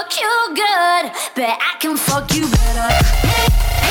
fuck you good, but I can fuck you better.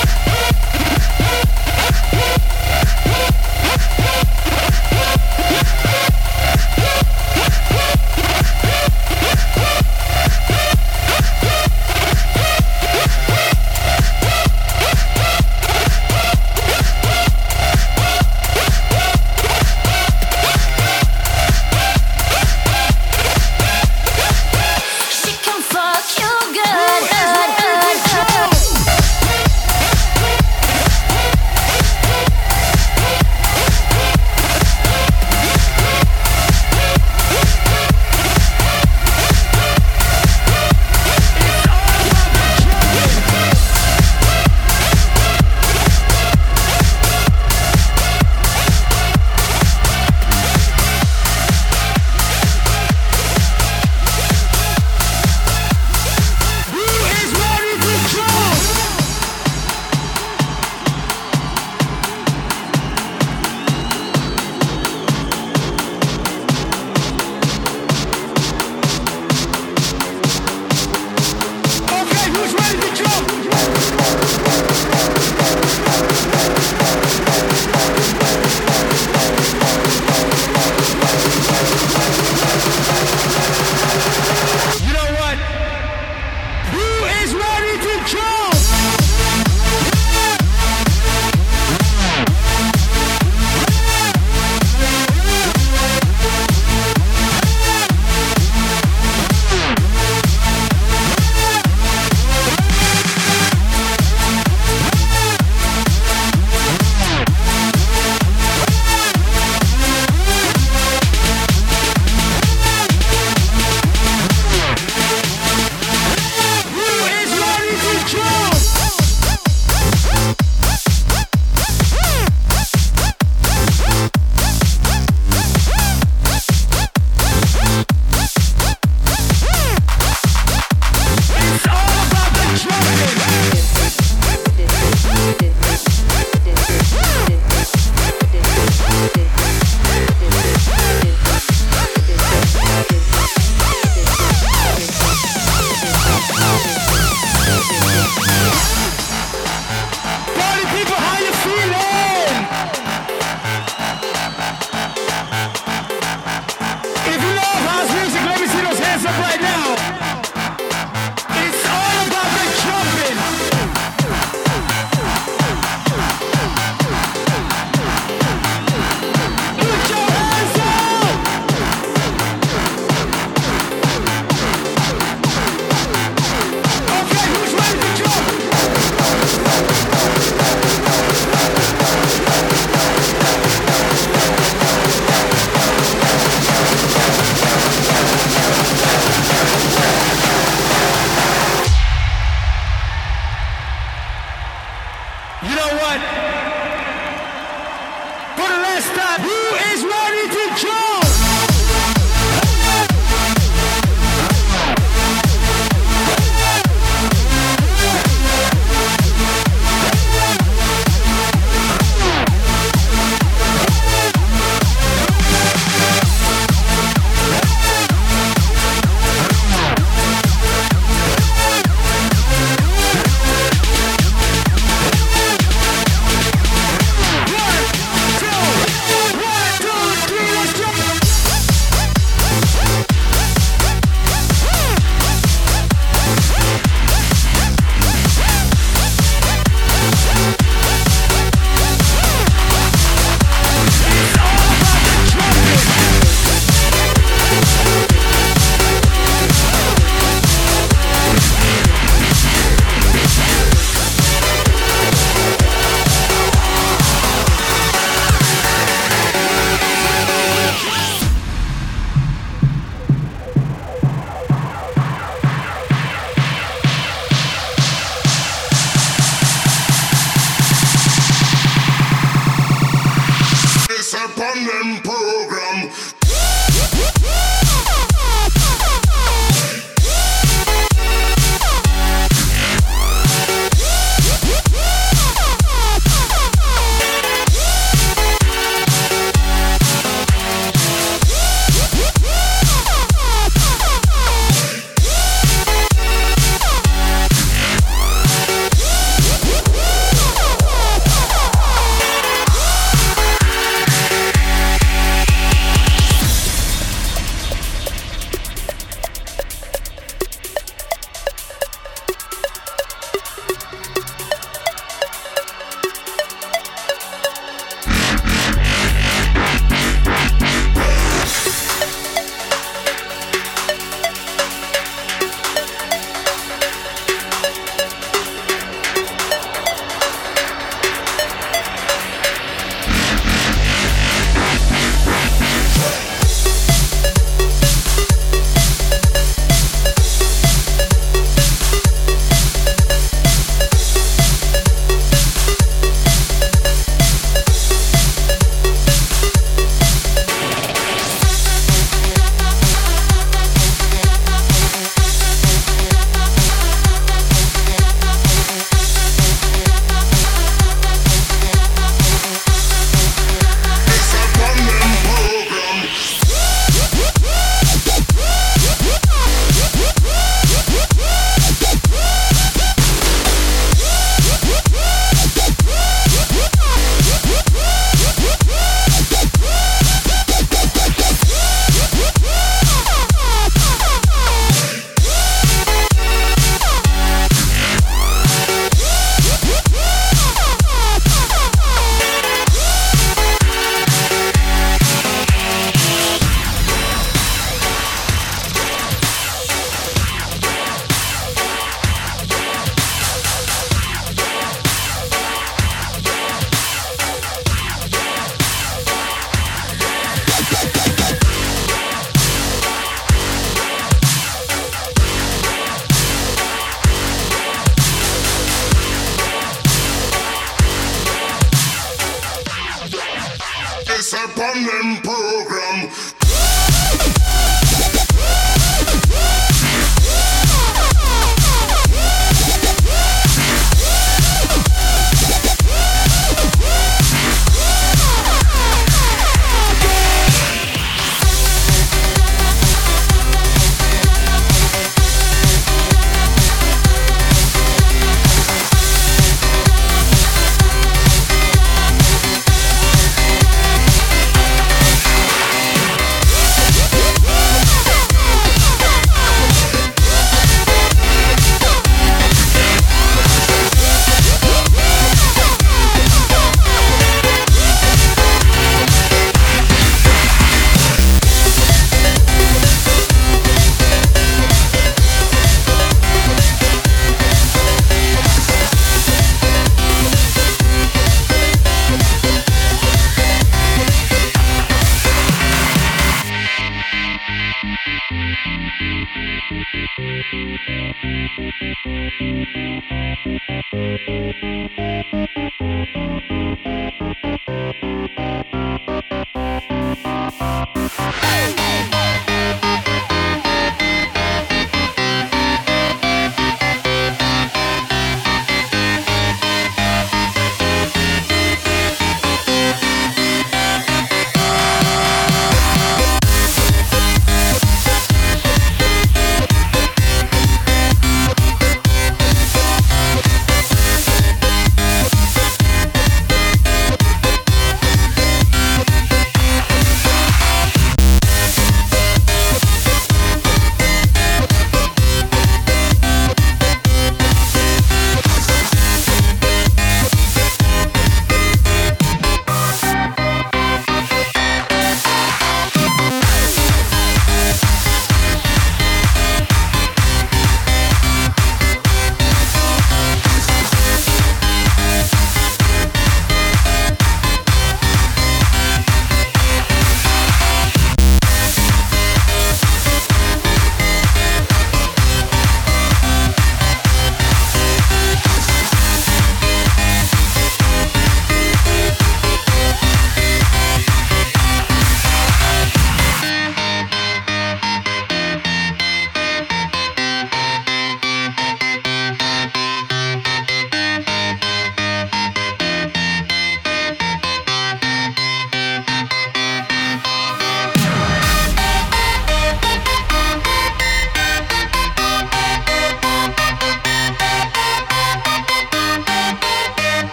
go.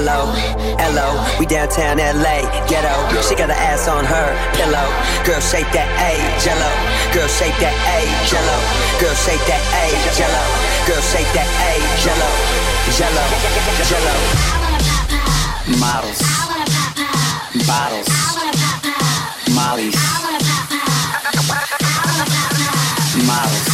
hello, hello. We downtown LA, ghetto. She got her ass on her pillow. Girl, shake that A, jello. Girl, shake that A, jello. Girl, shake that A, jello. Girl, shake that A, jello. Jello, jello. Models. Bottles. Molly's. Models.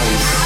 house.